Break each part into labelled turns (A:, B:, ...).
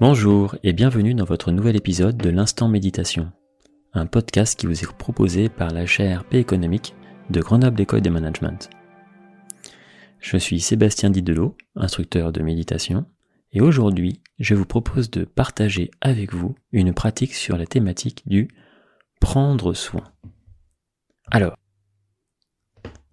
A: Bonjour et bienvenue dans votre nouvel épisode de l'Instant Méditation, un podcast qui vous est proposé par la chaire P économique de Grenoble École de Management. Je suis Sébastien Didelot, instructeur de méditation, et aujourd'hui je vous propose de partager avec vous une pratique sur la thématique du prendre soin. Alors,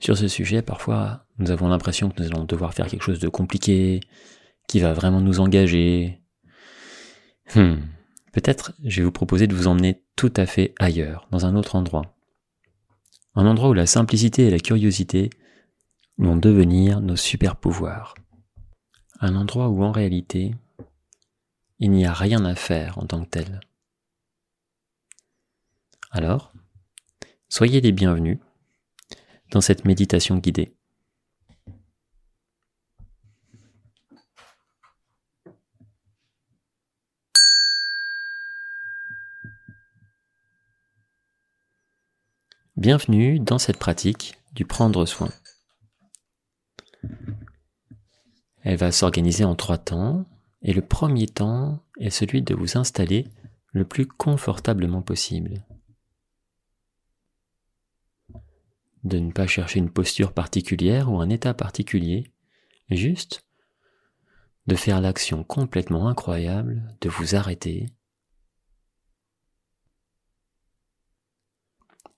A: sur ce sujet, parfois nous avons l'impression que nous allons devoir faire quelque chose de compliqué, qui va vraiment nous engager. Hmm. Peut-être je vais vous proposer de vous emmener tout à fait ailleurs, dans un autre endroit. Un endroit où la simplicité et la curiosité vont devenir nos super pouvoirs. Un endroit où en réalité, il n'y a rien à faire en tant que tel. Alors, soyez les bienvenus dans cette méditation guidée. Bienvenue dans cette pratique du prendre soin. Elle va s'organiser en trois temps, et le premier temps est celui de vous installer le plus confortablement possible. De ne pas chercher une posture particulière ou un état particulier, juste de faire l'action complètement incroyable de vous arrêter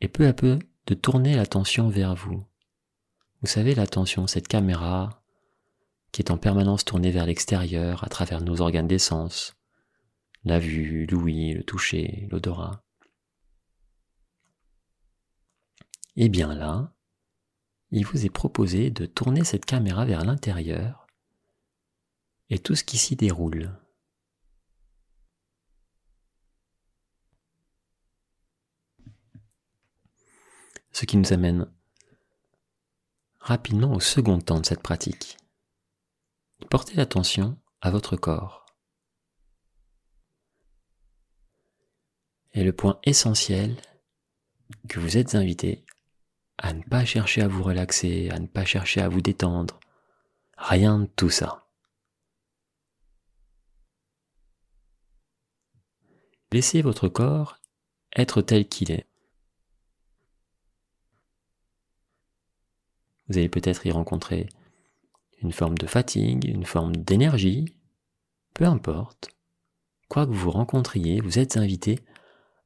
A: et peu à peu de tourner l'attention vers vous. Vous savez l'attention, cette caméra qui est en permanence tournée vers l'extérieur à travers nos organes d'essence, la vue, l'ouïe, le toucher, l'odorat. Et eh bien là, il vous est proposé de tourner cette caméra vers l'intérieur et tout ce qui s'y déroule. Ce qui nous amène rapidement au second temps de cette pratique. Portez l'attention à votre corps. Et le point essentiel que vous êtes invité à ne pas chercher à vous relaxer, à ne pas chercher à vous détendre, rien de tout ça. Laissez votre corps être tel qu'il est. Vous allez peut-être y rencontrer une forme de fatigue, une forme d'énergie, peu importe. Quoi que vous rencontriez, vous êtes invité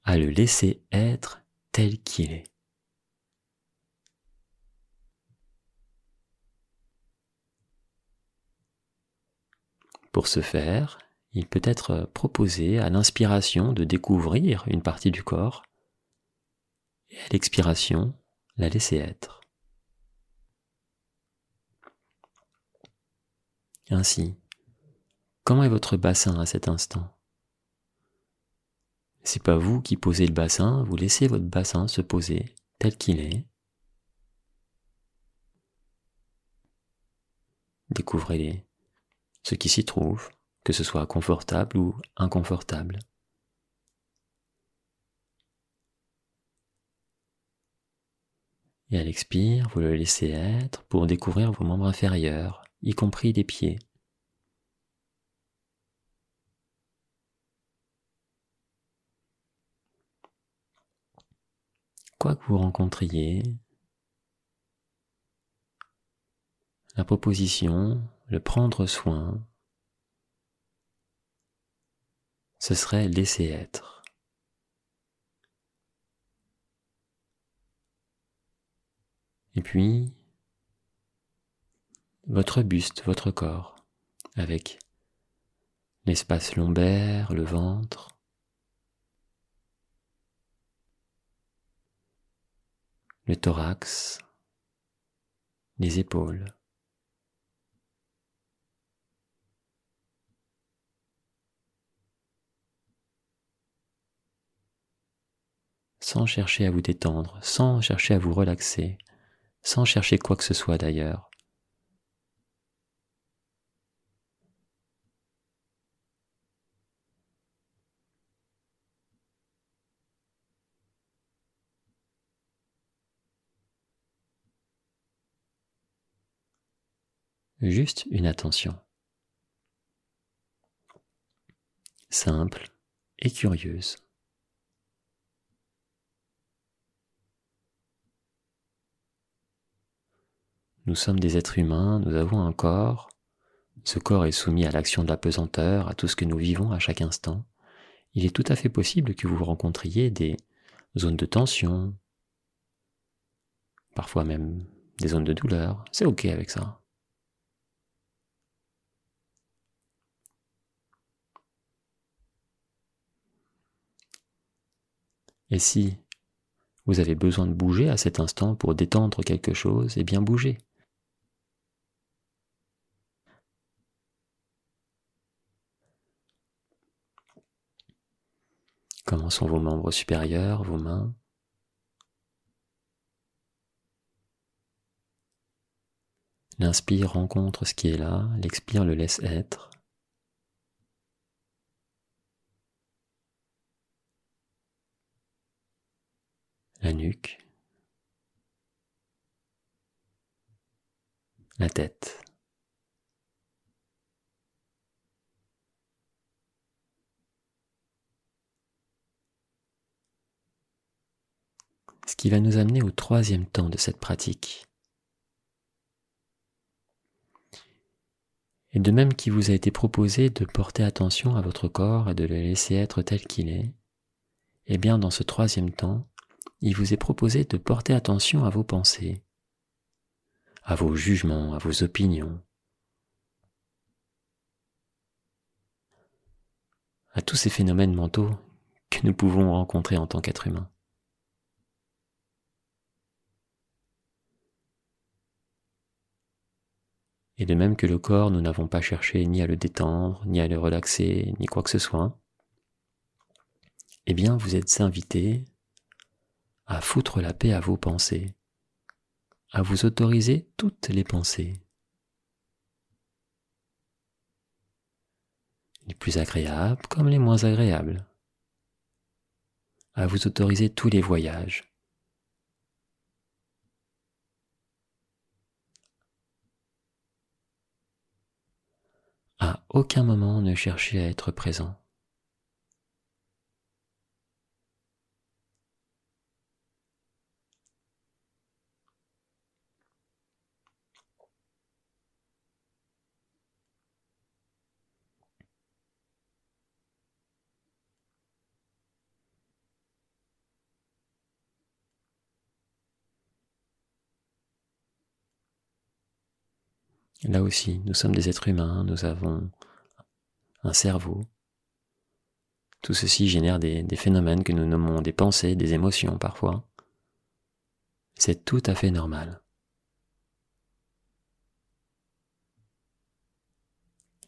A: à le laisser être tel qu'il est. Pour ce faire, il peut être proposé à l'inspiration de découvrir une partie du corps et à l'expiration, la laisser être. Ainsi, comment est votre bassin à cet instant? C'est pas vous qui posez le bassin, vous laissez votre bassin se poser tel qu'il est. Découvrez ce qui s'y trouve, que ce soit confortable ou inconfortable. Et à l'expire, vous le laissez être pour découvrir vos membres inférieurs, y compris les pieds. Quoi que vous rencontriez, la proposition, le prendre soin, ce serait laisser être. Et puis, votre buste, votre corps, avec l'espace lombaire, le ventre, le thorax, les épaules. sans chercher à vous détendre, sans chercher à vous relaxer, sans chercher quoi que ce soit d'ailleurs. Juste une attention. simple et curieuse. Nous sommes des êtres humains, nous avons un corps. Ce corps est soumis à l'action de la pesanteur, à tout ce que nous vivons à chaque instant. Il est tout à fait possible que vous rencontriez des zones de tension, parfois même des zones de douleur. C'est ok avec ça. Et si vous avez besoin de bouger à cet instant pour détendre quelque chose, eh bien bougez. Comment sont vos membres supérieurs, vos mains L'inspire rencontre ce qui est là, l'expire le laisse être. La nuque, la tête. ce qui va nous amener au troisième temps de cette pratique. Et de même qu'il vous a été proposé de porter attention à votre corps et de le laisser être tel qu'il est, eh bien dans ce troisième temps, il vous est proposé de porter attention à vos pensées, à vos jugements, à vos opinions, à tous ces phénomènes mentaux que nous pouvons rencontrer en tant qu'être humain. Et de même que le corps, nous n'avons pas cherché ni à le détendre, ni à le relaxer, ni quoi que ce soit, eh bien vous êtes invité à foutre la paix à vos pensées, à vous autoriser toutes les pensées. Les plus agréables comme les moins agréables. À vous autoriser tous les voyages, À aucun moment ne cherchez à être présent. Là aussi, nous sommes des êtres humains, nous avons un cerveau. Tout ceci génère des, phénomènes que nous nommons des pensées, des émotions parfois. C'est tout à fait normal.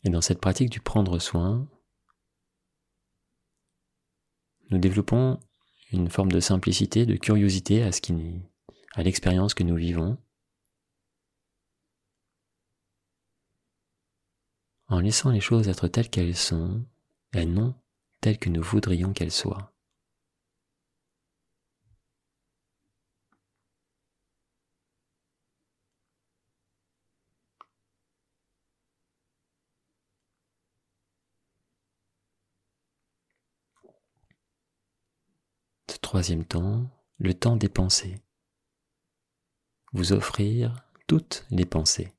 A: Et dans cette pratique du prendre soin, nous développons une forme de simplicité, de curiosité à ce qui, à l'expérience que nous vivons, en laissant les choses être telles qu'elles sont et non telles que nous voudrions qu'elles soient. Ce troisième temps, le temps des pensées. Vous offrir toutes les pensées.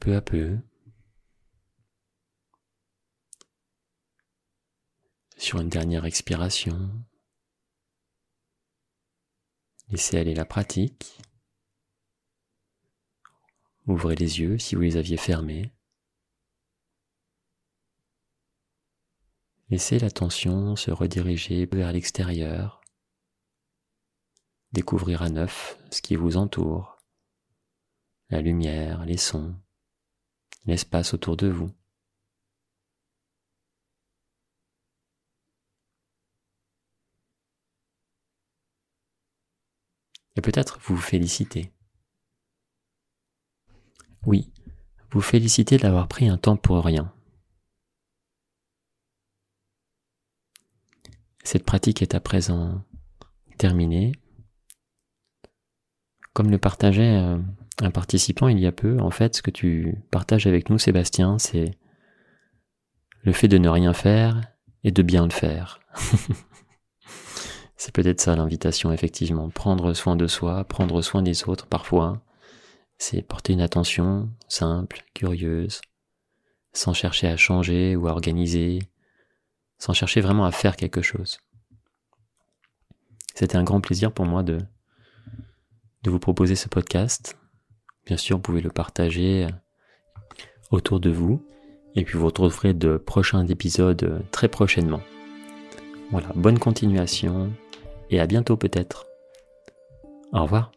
A: Peu à peu, sur une dernière expiration, laissez aller la pratique. Ouvrez les yeux si vous les aviez fermés. Laissez l'attention se rediriger vers l'extérieur, découvrir à neuf ce qui vous entoure, la lumière, les sons, l'espace autour de vous. Et peut-être vous félicitez. Oui, vous félicitez d'avoir pris un temps pour rien. Cette pratique est à présent terminée. Comme le partageait euh, un participant il y a peu, en fait, ce que tu partages avec nous, Sébastien, c'est le fait de ne rien faire et de bien le faire. c'est peut-être ça l'invitation, effectivement. Prendre soin de soi, prendre soin des autres parfois, c'est porter une attention simple, curieuse, sans chercher à changer ou à organiser, sans chercher vraiment à faire quelque chose. C'était un grand plaisir pour moi de, de vous proposer ce podcast. Bien sûr, vous pouvez le partager autour de vous. Et puis vous retrouverez de prochains épisodes très prochainement. Voilà, bonne continuation et à bientôt peut-être. Au revoir.